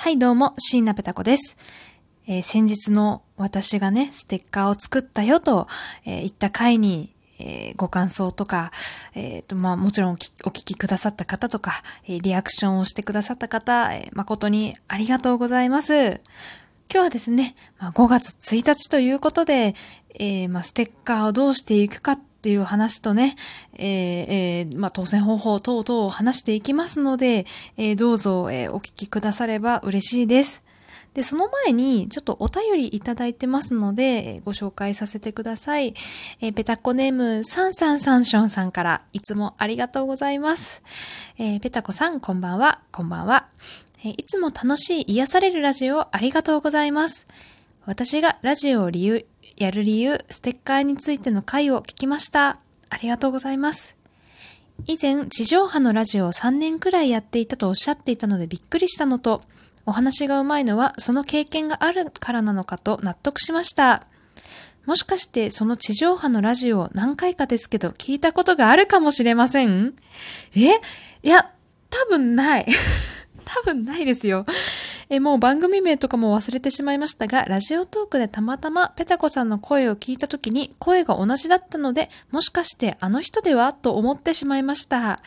はい、どうも、椎名ペタ子です。えー先日の私がね、ステッカーを作ったよと、えー言った回に、えーご感想とか、えーと、まあ、もちろんお聞きくださった方とか、えリアクションをしてくださった方、え誠にありがとうございます。今日はですね、まあ、5月1日ということで、えまあ、ステッカーをどうしていくかっっていう話とね、えーえーまあ、当選方法等々を話していきますので、えーどうぞ、えお聞きくだされば嬉しいです。で、その前に、ちょっとお便りいただいてますので、えご紹介させてください。えーペタコネーム、サンサンサンションさんから、いつもありがとうございます。えーペタコさん、こんばんは、こんばんは。えーいつも楽しい癒されるラジオありがとうございます。私がラジオを理由、やる理由、ステッカーについての回を聞きました。ありがとうございます。以前、地上波のラジオを3年くらいやっていたとおっしゃっていたのでびっくりしたのと、お話がうまいのはその経験があるからなのかと納得しました。もしかしてその地上波のラジオを何回かですけど聞いたことがあるかもしれません？え？いや、多分ない。多分ないですよ。え、もう番組名とかも忘れてしまいましたが、ラジオトークでたまたまペタコさんの声を聞いたときに声が同じだったので、もしかしてあの人ではと思ってしまいました。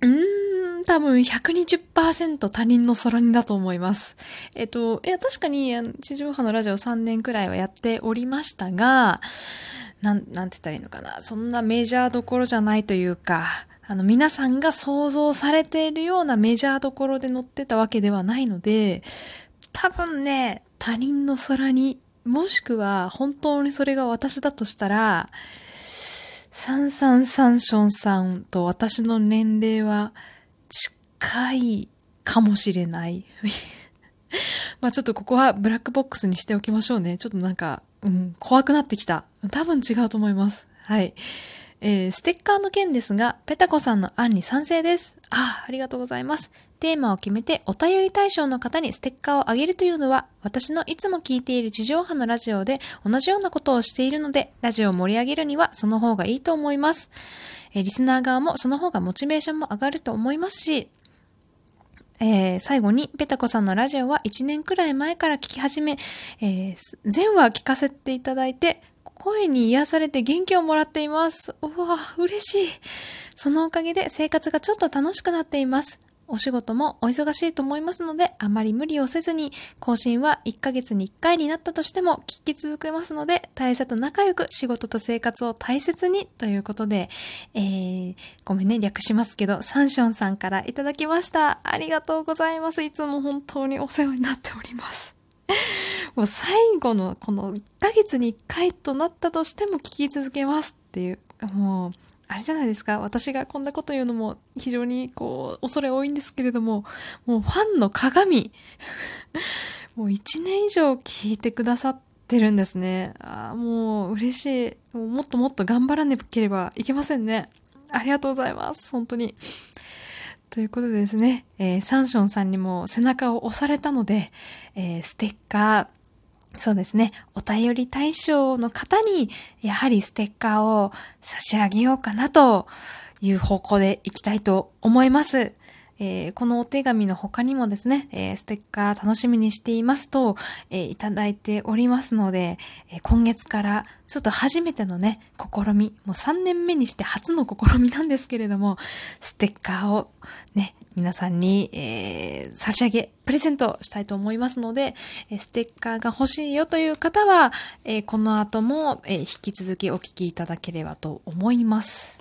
うーん、多分120%他人の空にだと思います。えっと、いや、確かに地上波のラジオ3年くらいはやっておりましたが、なん、なんて言ったらいいのかな。そんなメジャーどころじゃないというか、あの、皆さんが想像されているようなメジャーどころで乗ってたわけではないので、多分ね、他人の空に、もしくは本当にそれが私だとしたら、サンサンサンションさんと私の年齢は近いかもしれない。まあちょっとここはブラックボックスにしておきましょうね。ちょっとなんか、うん、怖くなってきた。多分違うと思います。はい。えーステッカーの件ですが、ペタコさんの案に賛成です。ああ、ありがとうございます。テーマを決めてお便り対象の方にステッカーをあげるというのは、私のいつも聞いている地上波のラジオで同じようなことをしているので、ラジオを盛り上げるにはその方がいいと思います。えーリスナー側もその方がモチベーションも上がると思いますし、えー最後に、ペタコさんのラジオは1年くらい前から聞き始め、えー全話聞かせていただいて、声に癒されて元気をもらっています。うわ嬉しい。そのおかげで生活がちょっと楽しくなっています。お仕事もお忙しいと思いますので、あまり無理をせずに、更新は1ヶ月に1回になったとしても聞き続けますので、大切と仲良く仕事と生活を大切にということで、えー、ごめんね、略しますけど、サンションさんからいただきました。ありがとうございます。いつも本当にお世話になっております。もう最後のこの1ヶ月に1回となったとしても聞き続けますっていう、もう、あれじゃないですか。私がこんなこと言うのも非常にこう、恐れ多いんですけれども、もうファンの鏡。もう1年以上聞いてくださってるんですね。あもう嬉しい。ももっともっと頑張らなければいけませんね。ありがとうございます。本当に。ということでですね、えーサンションさんにも背中を押されたので、えーステッカー、そうですね、お便り対象の方に、やはりステッカーを差し上げようかなという方向でいきたいと思います。えーこのお手紙の他にもですね、えーステッカー楽しみにしていますと、えーいただいておりますので、え今月からちょっと初めてのね、試み、もう3年目にして初の試みなんですけれども、ステッカーをね、皆さんに、え差し上げ、プレゼントしたいと思いますので、えステッカーが欲しいよという方は、えこの後も、え引き続きお聞きいただければと思います。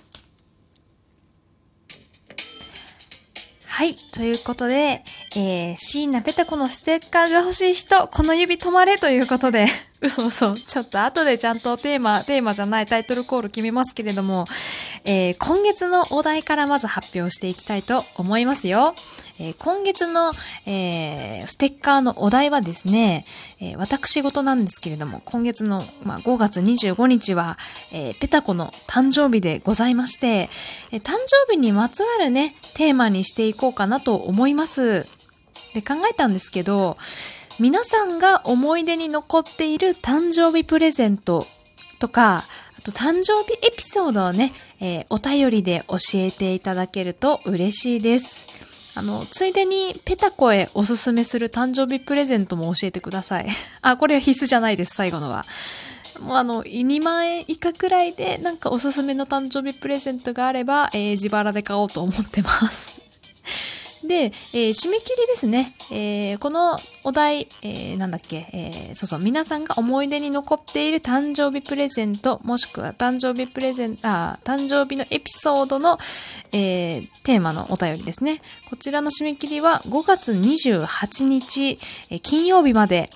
はい。ということで、えー、椎名ペタコのステッカーが欲しい人、この指止まれということで、嘘嘘。ちょっと後でちゃんとテーマ、テーマじゃないタイトルコール決めますけれども、えー今月のお題からまず発表していきたいと思いますよ。えー今月の、えーステッカーのお題はですね、え私事なんですけれども、今月の、まあ、5月25日は、えペタコの誕生日でございまして、え誕生日にまつわるね、テーマにしていこうかなと思います。で、考えたんですけど、皆さんが思い出に残っている誕生日プレゼントとか、あと誕生日エピソードをね、えーお便りで教えていただけると嬉しいです。あの、ついでにペタコへおすすめする誕生日プレゼントも教えてください。あ、これは必須じゃないです、最後のは。もうあの、2万円以下くらいでなんかおすすめの誕生日プレゼントがあれば、えー、自腹で買おうと思ってます。で、えー、締め切りですね。えー、このお題、えー、なんだっけ、えー、そうそう、皆さんが思い出に残っている誕生日プレゼント、もしくは誕生日プレゼント、あ、誕生日のエピソードの、えー、テーマのお便りですね。こちらの締め切りは5月28日、えー、金曜日まで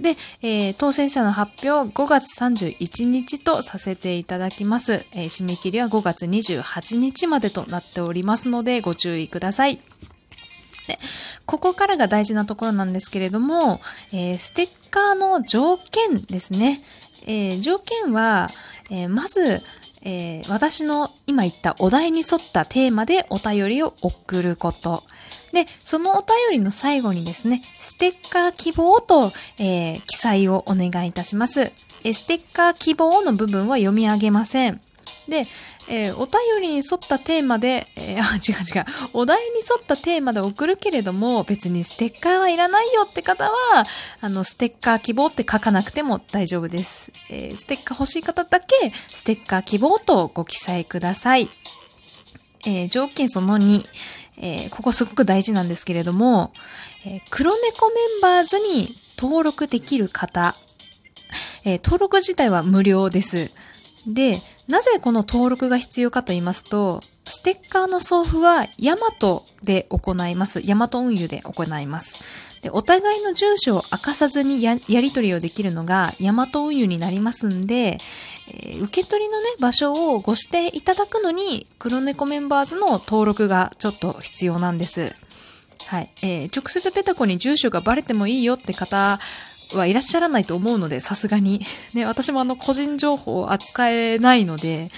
で、えー、当選者の発表5月31日とさせていただきます。えー、締め切りは5月28日までとなっておりますのでご注意ください。で、ここからが大事なところなんですけれども、えー、ステッカーの条件ですね。えー、条件は、えー、まず、え私の今言ったお題に沿ったテーマでお便りを送ること。で、そのお便りの最後にですね、ステッカー希望と、え記載をお願いいたします。ステッカー希望の部分は読み上げません。で、えー、お便りに沿ったテーマで、えー、あ、違う違う、お題に沿ったテーマで送るけれども、別にステッカーはいらないよって方は、あの、ステッカー希望って書かなくても大丈夫です。えー、ステッカー欲しい方だけ、ステッカー希望とご記載ください。え条件その2、えここすごく大事なんですけれども、え黒猫メンバーズに登録できる方、え登録自体は無料です。で、なぜこの登録が必要かと言いますと、ステッカーの送付はヤマトで行います。ヤマト運輸で行います。でお互いの住所を明かさずにやり取りをできるのがヤマト運輸になりますんで、えー、受け取りのね、場所をご指定いただくのに、黒猫メンバーズの登録がちょっと必要なんです。はい。えー、直接ペタコに住所がバレてもいいよって方はいらっしゃらないと思うので、さすがに。ね、私もあの個人情報を扱えないので、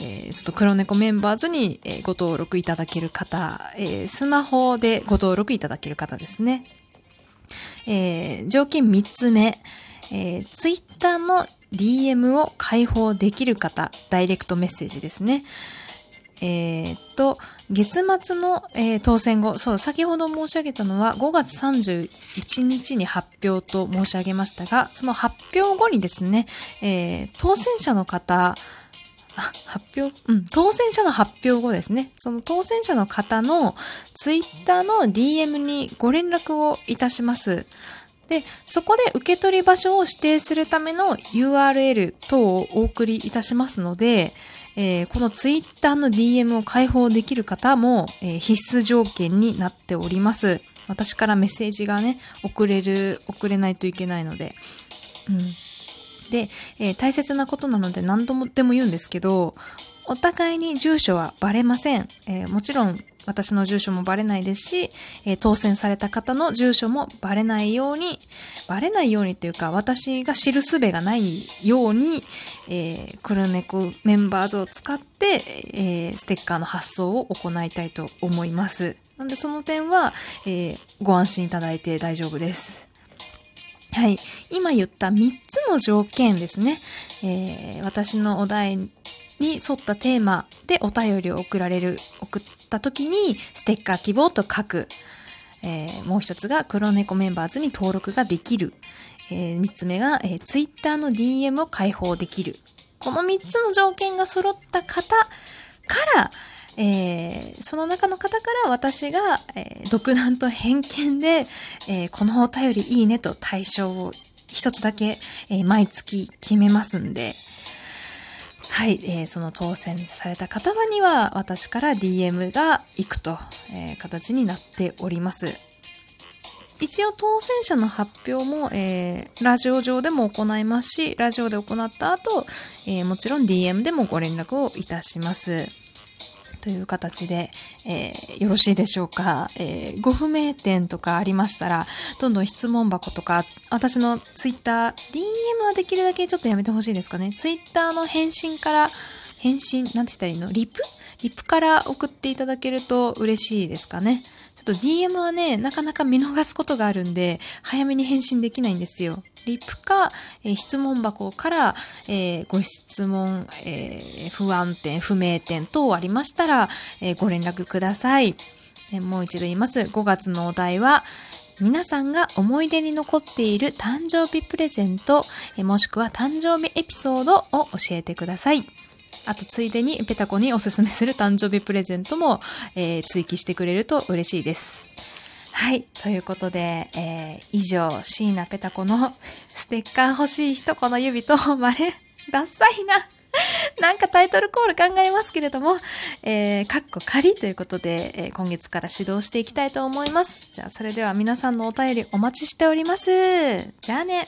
えー、ちょっと黒猫メンバーズに、えご登録いただける方、えー、スマホでご登録いただける方ですね。えー、条件3つ目、えー、ツイッターの DM を開放できる方、ダイレクトメッセージですね。えー、っと、月末の、えー、当選後、そう、先ほど申し上げたのは5月31日に発表と申し上げましたが、その発表後にですね、えー、当選者の方、発表、うん、当選者の発表後ですね。その当選者の方のツイッターの DM にご連絡をいたします。で、そこで受け取り場所を指定するための URL 等をお送りいたしますので、えー、この Twitter の DM を開放できる方も、えー、必須条件になっております。私からメッセージがね、送れる、送れないといけないので。うん。で、えー、大切なことなので何度もでも言うんですけど、お互いに住所はバレません。えー、もちろん私の住所もバレないですし、えー、当選された方の住所もバレないように、バレないようにっていうか、私が知る術がないように、えー、黒猫メンバーズを使って、えー、ステッカーの発送を行いたいと思います。なんでその点は、えー、ご安心いただいて大丈夫です。はい。今言った3つの条件ですね。えー、私のお題に沿ったテーマでお便りを送られる、送った時にステッカー希望と書く。えー、もう一つが黒猫メンバーズに登録ができる。えー、三つ目が、えー、ツイッターの DM を開放できる。この三つの条件が揃った方から、えー、その中の方から私が、えー、独断と偏見で、えー、このお便りいいねと対象を一つだけ、え、毎月決めますんで、はい、えー、その当選された方には私から DM が行くと、えー、形になっております。一応当選者の発表も、えー、ラジオ上でも行いますし、ラジオで行った後、えー、もちろん DM でもご連絡をいたします。という形で、えー、よろしいでしょうか、えー、ご不明点とかありましたら、どんどん質問箱とか、私のツイッター、DM はできるだけちょっとやめてほしいですかね。ツイッターの返信から、返信、なんて言ったらいいの？リプ？リプから送っていただけると嬉しいですかね。ちょっと DM はね、なかなか見逃すことがあるんで、早めに返信できないんですよ。リプか、えー、質問箱から、えー、ご質問、えー、不安点、不明点等ありましたら、えご連絡ください。もう一度言います。5月のお題は、皆さんが思い出に残っている誕生日プレゼント、もしくは誕生日エピソードを教えてください。あと、ついでにペタコにおすすめする誕生日プレゼントも、えー追記してくれると嬉しいです。はい。ということで、えー以上、椎名ペタコのステッカー欲しい人この指と、まれ、ダッサいな。なんかタイトルコール考えますけれども、えー、かっこ仮ということで、えー今月から指導していきたいと思います。じゃあ、それでは皆さんのお便りお待ちしております。じゃあね。